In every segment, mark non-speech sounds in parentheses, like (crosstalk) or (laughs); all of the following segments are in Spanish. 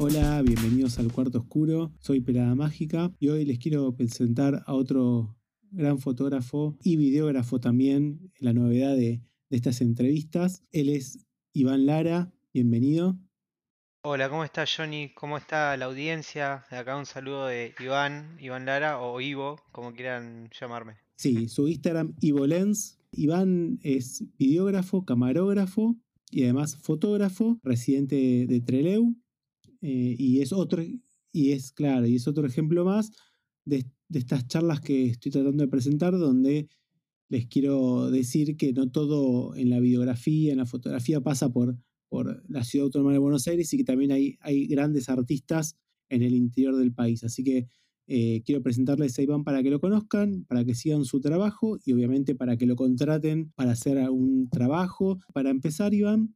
Hola, bienvenidos al Cuarto Oscuro. Soy Pelada Mágica y hoy les quiero presentar a otro gran fotógrafo y videógrafo también, la novedad de, de estas entrevistas. Él es Iván Lara, bienvenido. Hola, ¿cómo está Johnny? ¿Cómo está la audiencia? De acá un saludo de Iván, Iván Lara o Ivo, como quieran llamarme. Sí, su Instagram Ivolens. Iván es videógrafo, camarógrafo y además fotógrafo, residente de Treleu. Eh, y es otro, y es claro, y es otro ejemplo más de, de estas charlas que estoy tratando de presentar, donde les quiero decir que no todo en la videografía, en la fotografía pasa por, por la ciudad autónoma de Buenos Aires y que también hay, hay grandes artistas en el interior del país. Así que eh, quiero presentarles a Iván para que lo conozcan, para que sigan su trabajo y obviamente para que lo contraten para hacer algún trabajo. Para empezar, Iván,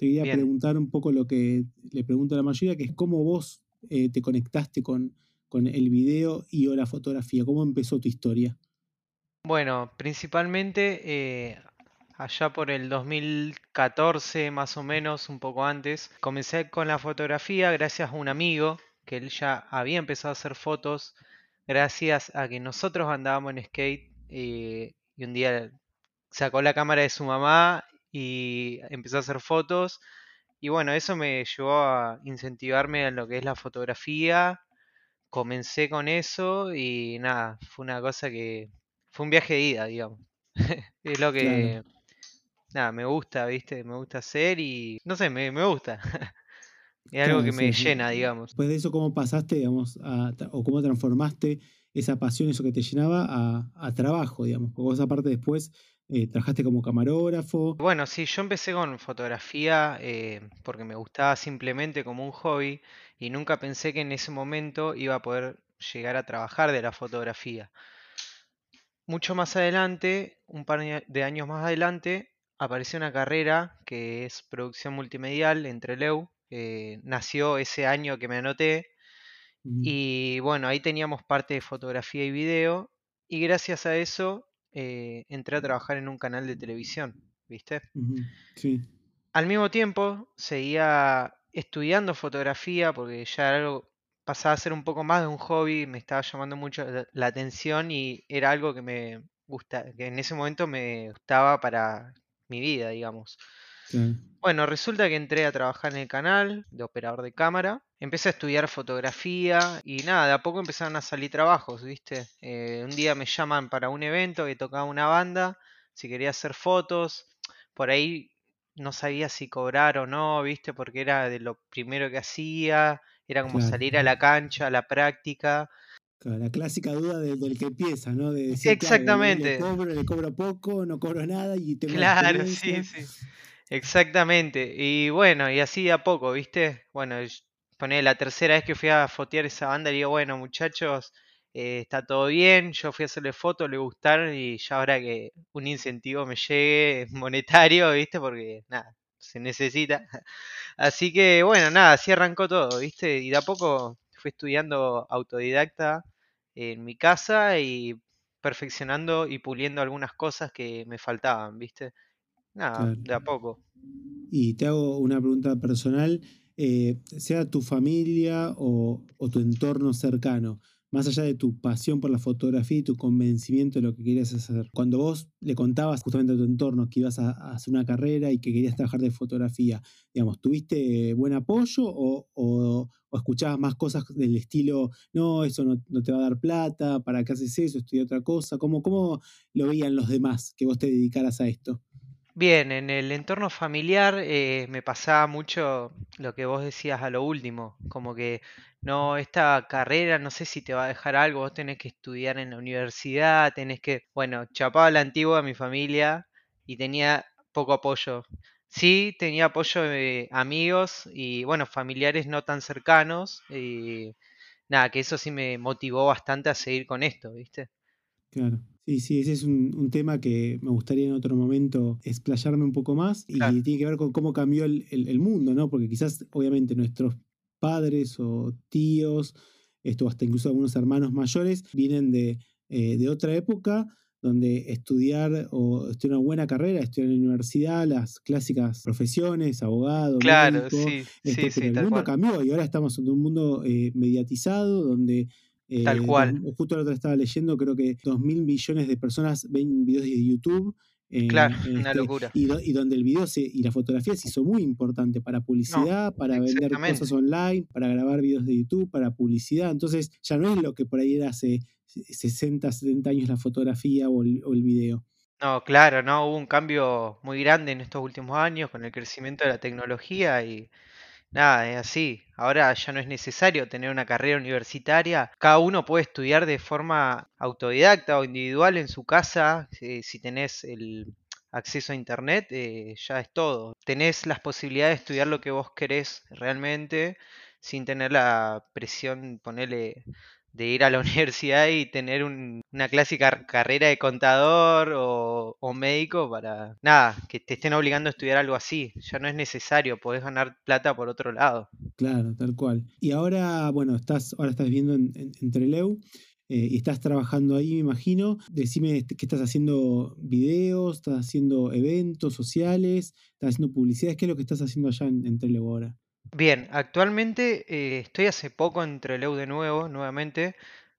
te quería Bien. preguntar un poco lo que le pregunto a la mayoría, que es cómo vos eh, te conectaste con, con el video y o la fotografía. ¿Cómo empezó tu historia? Bueno, principalmente eh, allá por el 2014, más o menos, un poco antes, comencé con la fotografía gracias a un amigo que él ya había empezado a hacer fotos gracias a que nosotros andábamos en skate eh, y un día sacó la cámara de su mamá y empezó a hacer fotos y bueno, eso me llevó a incentivarme en lo que es la fotografía. Comencé con eso y nada, fue una cosa que fue un viaje de ida, digamos. (laughs) Es lo Claro. que, nada, me gusta, ¿viste? Me gusta hacer y no sé, me, me gusta. (laughs) Es algo que me sí, llena, digamos. Después de eso, ¿cómo pasaste, digamos, a, o cómo transformaste esa pasión, eso que te llenaba, a, a trabajo, digamos? Porque vos aparte después eh, trabajaste como camarógrafo. Bueno, sí, yo empecé con fotografía eh, porque me gustaba simplemente como un hobby y nunca pensé que en ese momento iba a poder llegar a trabajar de la fotografía. Mucho más adelante, un par de años más adelante, apareció una carrera que es producción multimedial entre Trelew. eh, nació ese año que me anoté y bueno, ahí teníamos parte de fotografía y video y gracias a eso eh, entré a trabajar en un canal de televisión, ¿viste? Sí, Al mismo tiempo, seguía estudiando fotografía porque ya era algo, pasaba a ser un poco más de un hobby, me estaba llamando mucho la la atención y era algo que me gusta, que en ese momento me gustaba para mi vida, digamos. Claro. Bueno, resulta que entré a trabajar en el canal de operador de cámara, empecé a estudiar fotografía y nada, de a poco empezaron a salir trabajos, ¿viste? Eh, un día me llaman para un evento que tocaba una banda, si quería hacer fotos, por ahí no sabía si cobrar o no, ¿viste? Porque era de lo primero que hacía, era como Claro. salir a la cancha, a la práctica. Claro, la clásica duda de- del que empieza, ¿no? De decir, claro, le, le Exactamente. cobro, le cobro poco, no cobro nada y tengo una Claro, (laughs) sí, sí. Exactamente. Y bueno, y así de a poco, ¿viste? Bueno, poner la tercera vez que fui a fotear esa banda, digo, bueno, muchachos, eh, está todo bien. Yo fui a hacerle fotos, le gustaron y ya ahora que un incentivo me llegue (laughs) monetario, ¿viste? Porque nada, se necesita. (laughs) Así que bueno, nada, así arrancó todo, ¿viste? Y de a poco fui estudiando autodidacta en mi casa y perfeccionando y puliendo algunas cosas que me faltaban, ¿viste? Nada, Claro. de a poco. Y te hago una pregunta personal, eh, sea tu familia o, o tu entorno cercano, más allá de tu pasión por la fotografía y tu convencimiento de lo que querías hacer. Cuando vos le contabas justamente a tu entorno que ibas a, a hacer una carrera y que querías trabajar de fotografía, digamos, ¿tuviste buen apoyo o, o- o escuchabas más cosas del estilo, no, eso no, no te va a dar plata, ¿para qué haces eso? Estudia otra cosa. ¿Cómo, ¿Cómo lo veían los demás que vos te dedicaras a esto? Bien, en el entorno familiar eh, me pasaba mucho lo que vos decías a lo último, como que no, esta carrera no sé si te va a dejar algo, vos tenés que estudiar en la universidad, tenés que, bueno, chapaba la antigua a mi familia y tenía poco apoyo. Sí, tenía apoyo de amigos y, bueno, familiares no tan cercanos y nada, que eso sí me motivó bastante a seguir con esto, ¿viste? Claro. Sí, sí, ese es un, un tema que me gustaría en otro momento explayarme un poco más y Claro. tiene que ver con cómo cambió el, el- el mundo, ¿no? Porque quizás, obviamente, nuestros padres o tíos, esto hasta incluso algunos hermanos mayores, vienen de, eh, de otra época donde estudiar o estudiar una buena carrera, estudiar en la universidad, las clásicas profesiones, abogado, Claro, médico, sí, este, sí, sí, el mundo cual. cambió y ahora estamos en un mundo eh, mediatizado donde Tal eh, cual. justo la otra estaba leyendo, creo que dos mil millones de personas ven videos de YouTube. Claro, una este, locura. y, do- y donde el video se, y la fotografía se hizo muy importante para No, publicidad, para vender cosas online, para grabar videos de YouTube, para publicidad. Entonces ya no es lo que por ahí era hace 60, 70 años la fotografía o el, o el video. No, claro, no, hubo un cambio muy grande en estos últimos años con el crecimiento de la tecnología y nada, es así. Ahora ya no es necesario tener una carrera universitaria. Cada uno puede estudiar de forma autodidacta o individual en su casa. eh, si tenés el acceso a internet, eh, ya es todo. Tenés las posibilidades de estudiar lo que vos querés realmente sin tener la presión, ponerle de ir a la (laughs) universidad y tener un- una clásica carrera de contador o, médico para nada, que te estén obligando a estudiar algo así. Ya no es necesario, podés ganar plata por otro lado. Claro, tal cual. Y ahora, bueno, estás, ahora estás viviendo en, en- Trelew eh, y estás trabajando ahí, me imagino. Decime este, qué estás haciendo videos, estás haciendo eventos sociales, estás haciendo publicidades, ¿qué es lo que estás haciendo allá en, en Trelew ahora? Bien, actualmente eh, estoy hace poco en Trelew de nuevo, nuevamente.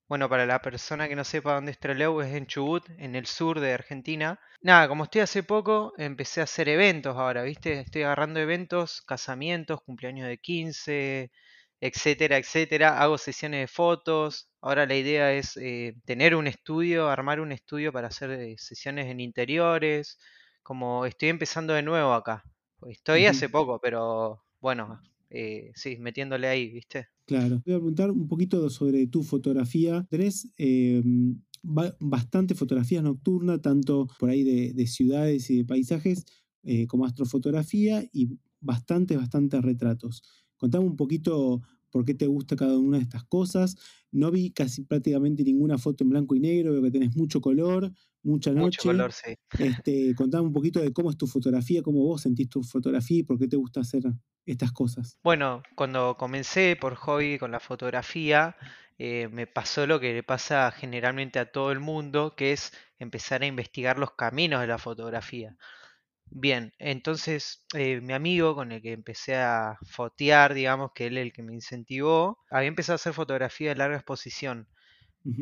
Bueno, para la persona que no sepa dónde es Trelew, es en Chubut, en el sur de Argentina. Nada, como estoy hace poco, empecé a hacer eventos ahora, ¿viste? Estoy agarrando eventos, casamientos, cumpleaños de 15, etcétera, etcétera. Hago sesiones de fotos. Ahora la idea es eh, tener un estudio, armar un estudio para hacer eh, sesiones en interiores. Como estoy empezando de nuevo acá. Estoy hace poco, pero bueno, eh, sí, metiéndole ahí, ¿viste? Claro. Voy a preguntar un poquito sobre tu fotografía. Tenés eh, ba- bastante fotografía nocturna, tanto por ahí de, de ciudades y de paisajes, eh, como astrofotografía y bastantes, bastantes retratos. Contame un poquito por qué te gusta cada una de estas cosas. No vi casi prácticamente ninguna foto en blanco y negro, veo que tenés mucho color, mucha Mucho noche. color, sí. Este, contame un poquito de cómo es tu fotografía, cómo vos sentís tu fotografía y por qué te gusta hacer estas cosas. Bueno, cuando comencé por hobby con la fotografía, eh, me pasó lo que le pasa generalmente a todo el mundo, que es empezar a investigar los caminos de la fotografía. Bien, entonces eh, mi amigo con el que empecé a fotear, digamos que él es el que me incentivó, había empezado a hacer fotografía de larga exposición.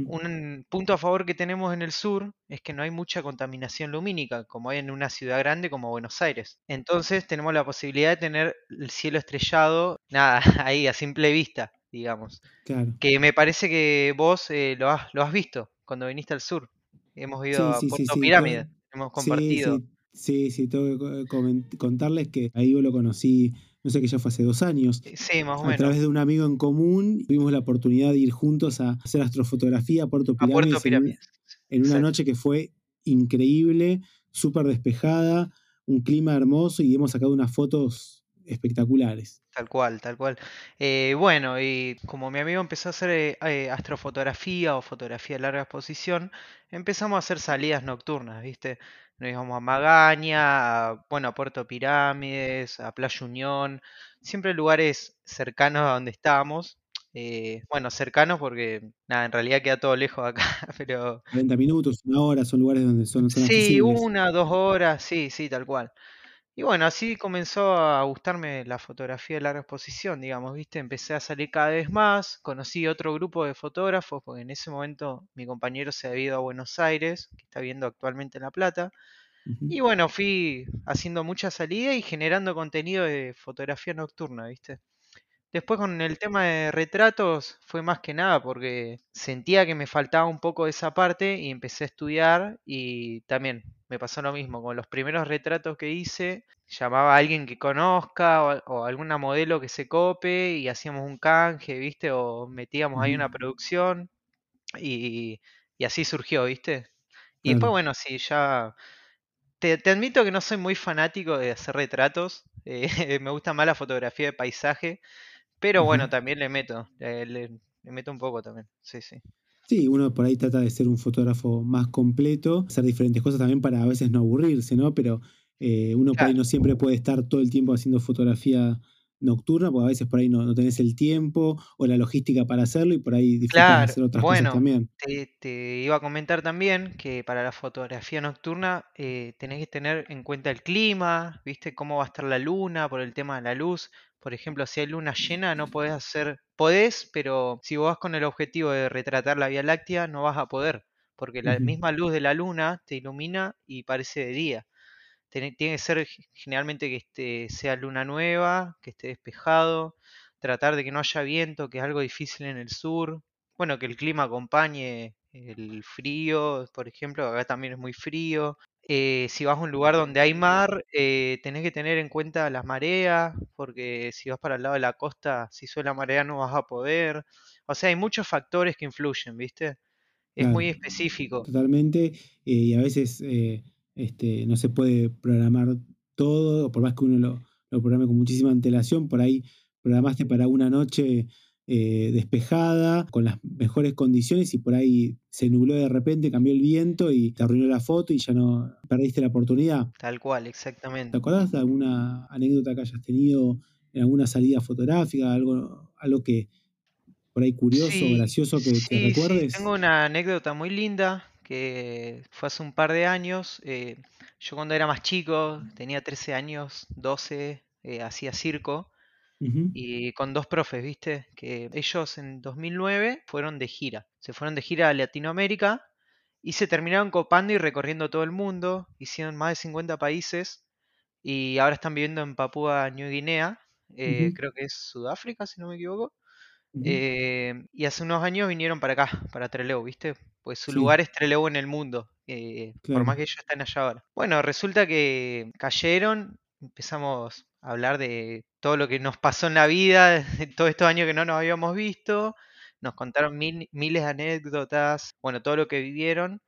Un punto a favor que tenemos en el sur es que no hay mucha contaminación lumínica, como hay en una ciudad grande como Buenos Aires. Entonces tenemos la posibilidad de tener el cielo estrellado, nada, (laughs) ahí a simple vista, digamos. Claro. Que me parece que vos eh, lo has, lo has visto cuando viniste al sur. Hemos ido Sí, a sí, Puerto sí. Pirámide, hemos compartido. sí, sí, tengo que contarles que ahí yo lo conocí, no sé que ya fue hace dos años, Sí, más o a menos. través de un amigo en común. Tuvimos la oportunidad de ir juntos a hacer astrofotografía a Puerto A Puerto Pirámides en, un- Pirámides. en una noche que fue increíble, súper despejada, un clima hermoso y hemos sacado unas fotos espectaculares. Tal cual, tal cual. Eh, bueno, y como mi amigo empezó a hacer eh, eh, astrofotografía o fotografía de larga exposición, empezamos a hacer salidas nocturnas, ¿viste? Nos íbamos a Magaña, a, bueno, a Puerto Pirámides, a Playa Unión, siempre lugares cercanos a donde estábamos. eh, bueno, cercanos porque, nada, en realidad queda todo lejos de acá, (laughs) pero 40 minutos, una hora, son lugares donde son, son sí, accesibles. una, dos horas, sí, sí, tal cual. Y bueno, así comenzó a gustarme la fotografía de larga exposición, digamos, ¿viste? Empecé a salir cada vez más, conocí otro grupo de fotógrafos, porque en ese momento mi compañero se había ido a Buenos Aires, que está viviendo actualmente en La Plata. Y bueno, fui haciendo mucha salida y generando contenido de fotografía nocturna, ¿viste? Después con el tema de retratos fue más que nada porque sentía que me faltaba un poco de esa parte y empecé a estudiar y también me pasó lo mismo. Con los primeros retratos que hice, llamaba a alguien que conozca o, o alguna modelo que se cope y hacíamos un canje, ¿viste? O metíamos ahí una producción y, y así surgió, ¿viste? Y después, bueno, sí, ya te, te admito que no soy muy fanático de hacer retratos. eh, (laughs) me gusta más la fotografía de paisaje. Pero bueno, también le meto, le, le- le meto un poco también. Sí, sí. Sí, uno por ahí trata de ser un fotógrafo más completo, hacer diferentes cosas también para a veces no aburrirse, ¿no? Pero eh, uno por ahí no siempre puede estar todo el tiempo haciendo fotografía nocturna, porque a veces por ahí no, no tenés el tiempo o la logística para hacerlo y por ahí disfrutas de Claro, hacer otras cosas bueno, también. te, te iba a comentar también que para la fotografía nocturna eh, tenés que tener en cuenta el clima, ¿viste? Cómo va a estar la luna por el tema de la luz. Por ejemplo, si hay luna llena, no podés hacer, podés, pero si vos vas con el objetivo de retratar la Vía Láctea, no vas a poder, porque la misma luz de la luna te ilumina y parece de día. Tiene, tiene que ser ge- generalmente que esté, sea luna nueva, que esté despejado, tratar de que no haya viento, que es algo difícil en el sur. Bueno, que el clima acompañe el frío, por ejemplo, acá también es muy frío. Eh, si vas a un lugar donde hay mar, eh, tenés que tener en cuenta las mareas, porque si vas para el lado de la costa, si sube la marea no vas a poder. O sea, hay muchos factores que influyen, ¿viste? Es Claro, muy específico. totalmente. eh, y a veces eh, este, no se puede programar todo, o por más que uno lo, lo programe con muchísima antelación, por ahí programaste para una noche eh, despejada, con las mejores condiciones, y por ahí se nubló de repente, cambió el viento y te arruinó la foto y ya no perdiste la oportunidad. Tal cual, ¿Te exactamente. acordás de alguna anécdota que hayas tenido en alguna salida fotográfica, algo, algo que por ahí curioso Sí, gracioso que, que sí, sí, tengo recuerdes? una anécdota muy linda que fue hace un par de años. eh, yo cuando era más chico, tenía 13 años, 12, eh, hacía circo Y con dos profes, ¿viste? Que ellos en 2009 fueron de gira. Se fueron de gira a Latinoamérica y se terminaron copando y recorriendo todo el mundo. Hicieron más de 50 países y ahora están viviendo en Papúa New Guinea. eh, creo que es Sudáfrica, si no me equivoco. Eh, y hace unos años vinieron para acá, para Trelew, ¿viste? Pues su Sí, lugar es Trelew en el mundo, eh, por más que ellos estén allá ahora. Bueno, resulta que cayeron, empezamos a hablar de todo lo que nos pasó en la vida, (laughs) todos estos años que no nos habíamos visto, nos contaron mil- miles de anécdotas, bueno, todo lo que vivieron.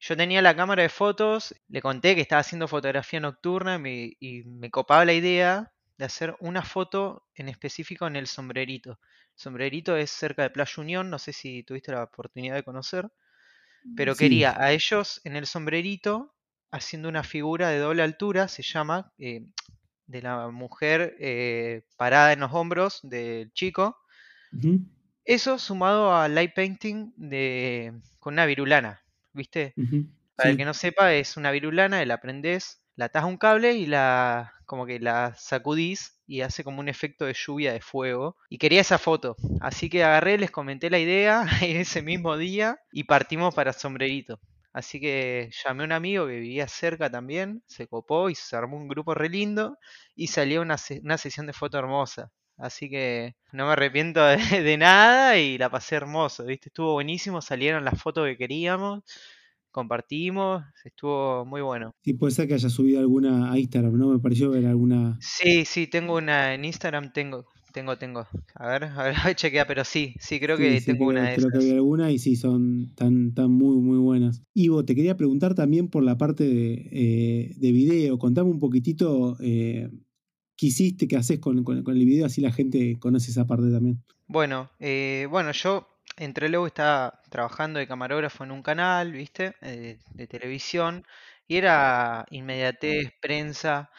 Yo tenía la cámara de fotos, le conté que estaba haciendo fotografía nocturna y me, y me copaba la idea de hacer una foto en específico en el sombrerito. Sombrerito es cerca de Playa Unión, no sé si tuviste la oportunidad de conocer, pero Sí. quería a ellos en el sombrerito haciendo una figura de doble altura, se llama, eh, de la mujer eh, parada en los hombros del chico. Eso sumado al light painting de, con una virulana, ¿viste? Para el que no sepa, es una virulana, la prendés, la atás a un cable y la como que la sacudís y hace como un efecto de lluvia de fuego. Y quería esa foto, así que agarré, les comenté la idea (laughs) ese mismo día y partimos para Sombrerito. Así que llamé a un amigo que vivía cerca también, se copó y se armó un grupo re lindo y salió una, se- una sesión de foto hermosa. Así que no me arrepiento (laughs) de, de nada y la pasé hermoso, ¿viste? Estuvo buenísimo, salieron las fotos que queríamos compartimos, estuvo muy bueno. Sí, puede ser que haya subido alguna a Instagram, ¿no? Me pareció ver alguna. Sí, sí, tengo una en Instagram, tengo, tengo, tengo. A ver, a ver, voy (laughs) a chequear, pero sí, sí, creo que sí, tengo una creo, de creo que había esas. alguna y sí, son tan, tan muy, muy buenas. Ivo, te quería preguntar también por la parte de, eh, de video. Contame un poquitito eh, qué hiciste, qué haces con, con- con el video, así la gente conoce esa parte también. Bueno, eh, bueno, yo entre luego estaba trabajando de camarógrafo en un canal, ¿viste? Eh, de televisión, y era inmediatez, prensa.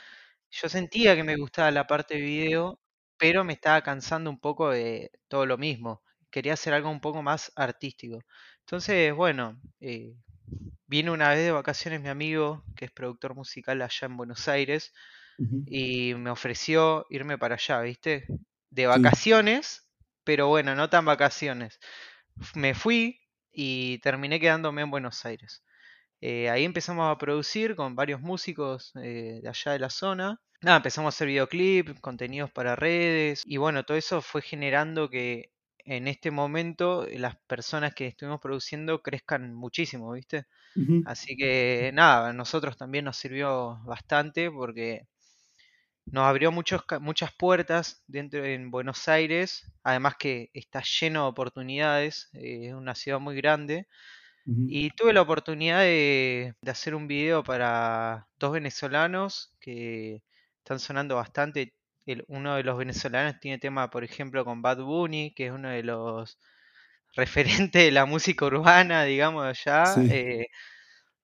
Yo sentía que me gustaba la parte de video, pero me estaba cansando un poco de todo lo mismo. Quería hacer algo un poco más artístico. Entonces, bueno, eh, vino una vez de vacaciones mi amigo, que es productor musical allá en Buenos Aires, y me ofreció irme para allá, ¿viste? De Sí. vacaciones, pero bueno, no tan vacaciones. Me fui y terminé quedándome en Buenos Aires. Eh, ahí empezamos a producir con varios músicos eh, de allá de la zona. Nada, empezamos a hacer videoclip, contenidos para redes y bueno, todo eso fue generando que en este momento eh, las personas que estuvimos produciendo crezcan muchísimo, ¿viste? Así que nada, a nosotros también nos sirvió bastante porque nos abrió muchos, muchas puertas dentro en Buenos Aires, además que está lleno de oportunidades, eh, es una ciudad muy grande y tuve la oportunidad de, de hacer un video para dos venezolanos que están sonando bastante. El- uno de los venezolanos tiene tema, por ejemplo, con Bad Bunny, que es uno de los (laughs) referentes de la música urbana, digamos, allá. Sí. eh,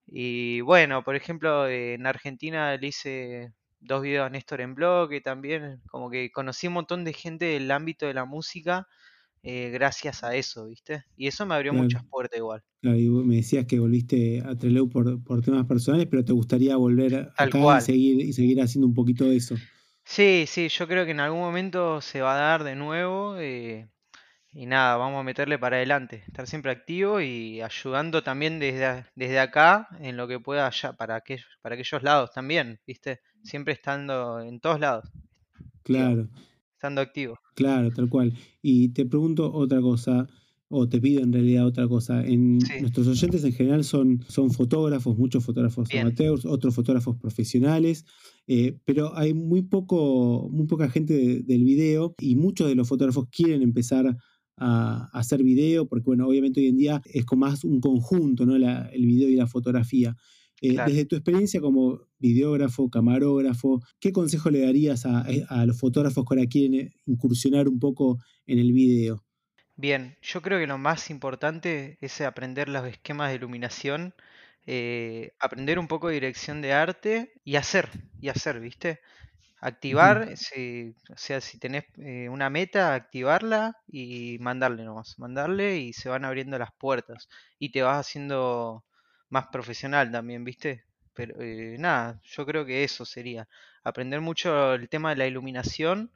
y bueno, por ejemplo, en Argentina le hice dos videos a Néstor en blog, que también como que conocí un montón de gente del ámbito de la música eh, gracias a eso, ¿viste? Y eso me abrió muchas puertas igual. Claro, y me decías que volviste a Treleu por, por temas personales, pero te gustaría volver acá y seguir, y seguir haciendo un poquito de eso. Sí, sí, yo creo que en algún momento se va a dar de nuevo. Eh, y nada, vamos a meterle para adelante, estar siempre activo y ayudando también desde, desde acá en lo que pueda allá para aquellos, para aquellos lados también, ¿viste? Siempre estando en todos lados. Claro. estando activo. Claro, tal cual. Y te pregunto otra cosa, o te pido en realidad otra cosa. En nuestros oyentes en general son, son fotógrafos, muchos fotógrafos amateurs, otros fotógrafos profesionales, eh, pero hay muy poco, muy poca gente del video y muchos de los fotógrafos quieren empezar a, hacer video, porque bueno, obviamente hoy en día es como más un conjunto, ¿no? el video y la fotografía. Eh, desde tu experiencia como videógrafo, camarógrafo, ¿qué consejo le darías a, los fotógrafos que ahora quieren incursionar un poco en el video? Bien, yo creo que lo más importante es aprender los esquemas de iluminación, eh, aprender un poco de dirección de arte y hacer, y hacer, ¿viste? Activar, si, o sea, si tenés eh, una meta, activarla y mandarle nomás, mandarle y se van abriendo las puertas y te vas haciendo más profesional también, ¿viste? Pero eh, nada, yo creo que eso sería, aprender mucho el tema de la iluminación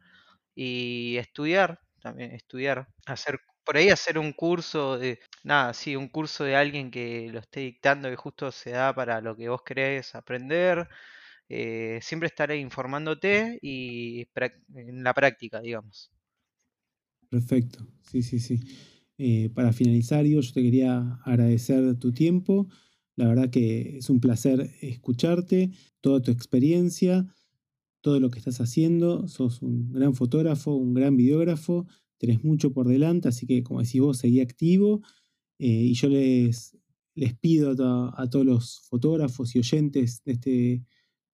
y estudiar, también estudiar, hacer por ahí hacer un curso de, nada, sí, un curso de alguien que lo esté dictando que justo se da para lo que vos querés aprender eh, siempre estaré informándote y en la práctica, digamos. Perfecto, sí, sí, sí. Eh, para finalizar, yo te quería agradecer tu tiempo. La verdad que es un placer escucharte, toda tu experiencia, todo lo que estás haciendo. Sos un gran fotógrafo, un gran videógrafo, tenés mucho por delante, así que como decís vos, seguí activo. Eh, y yo les, les pido a, a, todos los fotógrafos y oyentes de este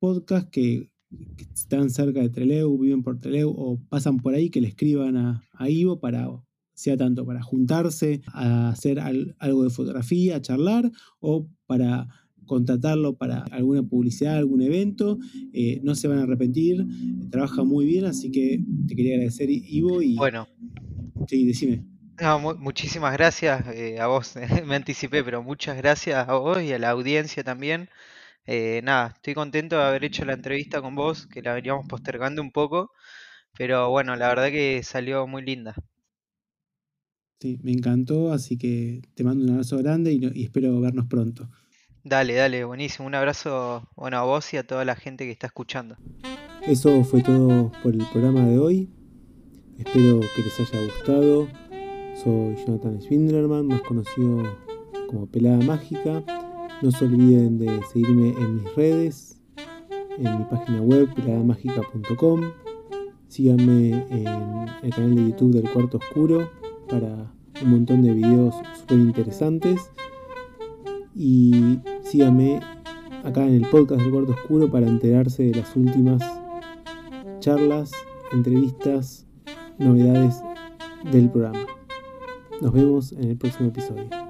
podcast que, están cerca de Treleu, viven por Treleu o pasan por ahí, que le escriban a, Ivo para, sea tanto para juntarse a hacer algo de fotografía, a charlar o para contratarlo para alguna publicidad, algún evento, eh, no se van a arrepentir, trabaja muy bien, así que te quería agradecer Ivo y... Bueno. Sí, decime. muchísimas gracias eh, a vos, (laughs) me anticipé, pero muchas gracias a vos y a la audiencia también. Eh, nada, estoy contento de haber hecho la entrevista con vos, que la veníamos postergando un poco, pero bueno, la verdad que salió muy linda. Sí, me encantó, así que te mando un abrazo grande y, espero vernos pronto. Dale, dale, buenísimo. Un abrazo bueno, a vos y a toda la gente que está escuchando. Eso fue todo por el programa de hoy. Espero que les haya gustado. Soy Jonathan Swindlerman, más conocido como Pelada Mágica. No se olviden de seguirme en mis redes, en mi página web peladamagica.com. Síganme en el canal de YouTube del Cuarto Oscuro para un montón de videos súper interesantes. Y síganme acá en el podcast del Cuarto Oscuro para enterarse de las últimas charlas, entrevistas, novedades del programa. Nos vemos en el próximo episodio.